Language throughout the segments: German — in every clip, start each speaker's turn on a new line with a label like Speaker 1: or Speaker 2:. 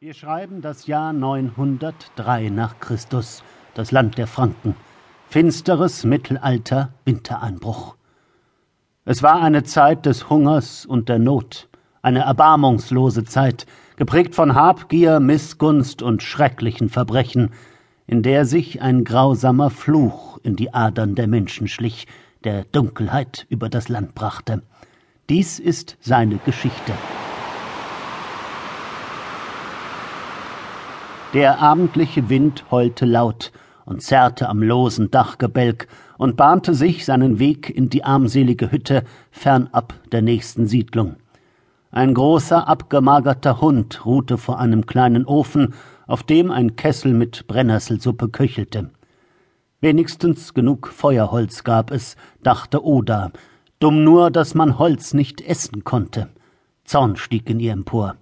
Speaker 1: Wir schreiben das Jahr 903 nach Christus, das Land der Franken. Finsteres Mittelalter, Wintereinbruch. Es war eine Zeit des Hungers und der Not, eine erbarmungslose Zeit, geprägt von Habgier, Missgunst und schrecklichen Verbrechen, in der sich ein grausamer Fluch in die Adern der Menschen schlich, der Dunkelheit über das Land brachte. Dies ist seine Geschichte. Der abendliche Wind heulte laut und zerrte am losen Dachgebälk und bahnte sich seinen Weg in die armselige Hütte fernab der nächsten Siedlung. Ein großer, abgemagerter Hund ruhte vor einem kleinen Ofen, auf dem ein Kessel mit Brennnesselssuppe köchelte. Wenigstens genug Feuerholz gab es, dachte Oda, dumm nur, dass man Holz nicht essen konnte. Zorn stieg in ihr empor.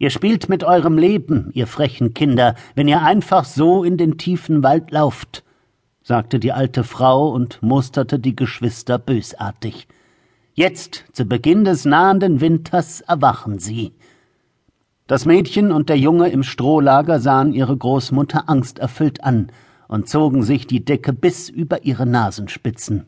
Speaker 1: Ihr spielt mit eurem Leben, ihr frechen Kinder, wenn ihr einfach so in den tiefen Wald lauft, sagte die alte Frau und musterte die Geschwister bösartig. Jetzt, zu Beginn des nahenden Winters, erwachen sie. Das Mädchen und der Junge im Strohlager sahen ihre Großmutter angsterfüllt an und zogen sich die Decke bis über ihre Nasenspitzen.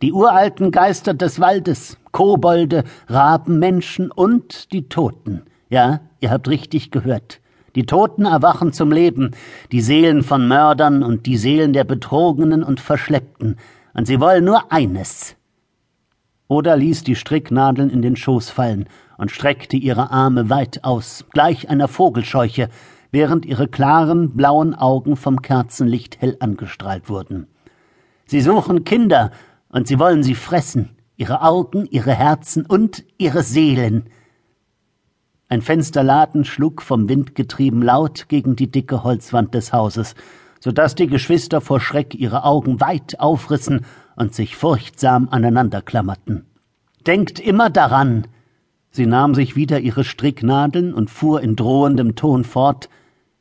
Speaker 1: Die uralten Geister des Waldes, Kobolde, Raben, Menschen und die Toten – ja, ihr habt richtig gehört. Die Toten erwachen zum Leben, die Seelen von Mördern und die Seelen der Betrogenen und Verschleppten, und sie wollen nur eines. Oda ließ die Stricknadeln in den Schoß fallen und streckte ihre Arme weit aus, gleich einer Vogelscheuche, während ihre klaren, blauen Augen vom Kerzenlicht hell angestrahlt wurden. Sie suchen Kinder, und sie wollen sie fressen, ihre Augen, ihre Herzen und ihre Seelen. Ein Fensterladen schlug vom Wind getrieben laut gegen die dicke Holzwand des Hauses, so dass die Geschwister vor Schreck ihre Augen weit aufrissen und sich furchtsam aneinanderklammerten. Denkt immer daran! Sie nahm sich wieder ihre Stricknadeln und fuhr in drohendem Ton fort.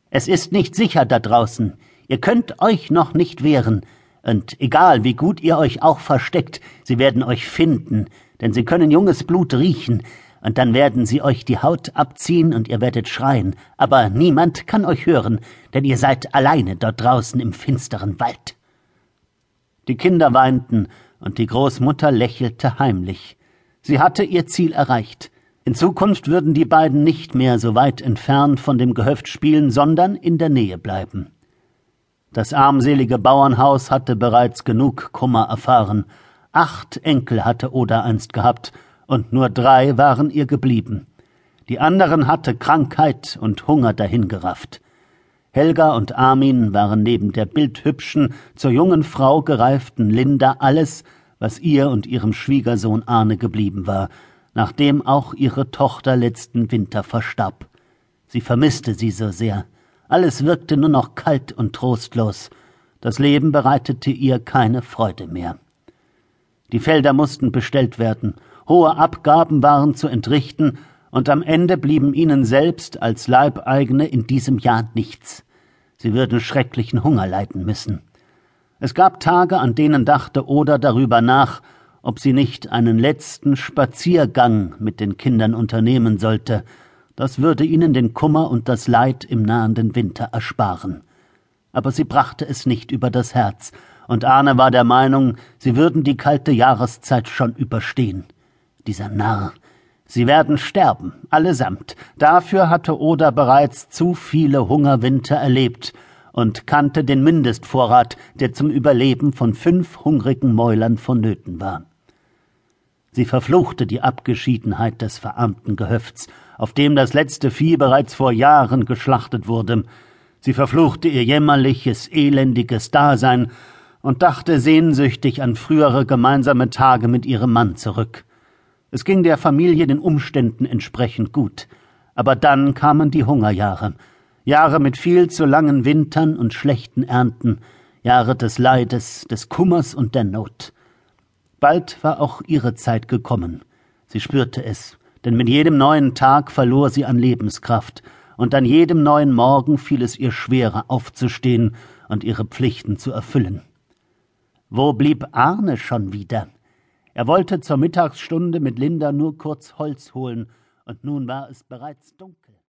Speaker 1: Es ist nicht sicher da draußen. Ihr könnt euch noch nicht wehren. Und egal wie gut ihr euch auch versteckt, sie werden euch finden, denn sie können junges Blut riechen, und dann werden sie euch die Haut abziehen und ihr werdet schreien, aber niemand kann euch hören, denn ihr seid alleine dort draußen im finsteren Wald. Die Kinder weinten, und die Großmutter lächelte heimlich. Sie hatte ihr Ziel erreicht. In Zukunft würden die beiden nicht mehr so weit entfernt von dem Gehöft spielen, sondern in der Nähe bleiben. Das armselige Bauernhaus hatte bereits genug Kummer erfahren. Acht Enkel hatte Oda einst gehabt, und nur drei waren ihr geblieben. Die anderen hatte Krankheit und Hunger dahingerafft. Helga und Armin waren neben der bildhübschen, zur jungen Frau gereiften Linda alles, was ihr und ihrem Schwiegersohn Arne geblieben war, nachdem auch ihre Tochter letzten Winter verstarb. Sie vermisste sie so sehr. Alles wirkte nur noch kalt und trostlos. Das Leben bereitete ihr keine Freude mehr. Die Felder mussten bestellt werden, hohe Abgaben waren zu entrichten, und am Ende blieben ihnen selbst als Leibeigene in diesem Jahr nichts. Sie würden schrecklichen Hunger leiden müssen. Es gab Tage, an denen dachte Oda darüber nach, ob sie nicht einen letzten Spaziergang mit den Kindern unternehmen sollte, das würde ihnen den Kummer und das Leid im nahenden Winter ersparen. Aber sie brachte es nicht über das Herz, und Arne war der Meinung, sie würden die kalte Jahreszeit schon überstehen dieser Narr. Sie werden sterben, allesamt. Dafür hatte Oda bereits zu viele Hungerwinter erlebt und kannte den Mindestvorrat, der zum Überleben von fünf hungrigen Mäulern vonnöten war. Sie verfluchte die Abgeschiedenheit des verarmten Gehöfts, auf dem das letzte Vieh bereits vor Jahren geschlachtet wurde. Sie verfluchte ihr jämmerliches, elendiges Dasein und dachte sehnsüchtig an frühere gemeinsame Tage mit ihrem Mann zurück. Es ging der Familie den Umständen entsprechend gut. Aber dann kamen die Hungerjahre. Jahre mit viel zu langen Wintern und schlechten Ernten, Jahre des Leides, des Kummers und der Not. Bald war auch ihre Zeit gekommen. Sie spürte es, denn mit jedem neuen Tag verlor sie an Lebenskraft, und an jedem neuen Morgen fiel es ihr schwerer aufzustehen und ihre Pflichten zu erfüllen. Wo blieb Arne schon wieder? Er wollte zur Mittagsstunde mit Linda nur kurz Holz holen, und nun war es bereits dunkel.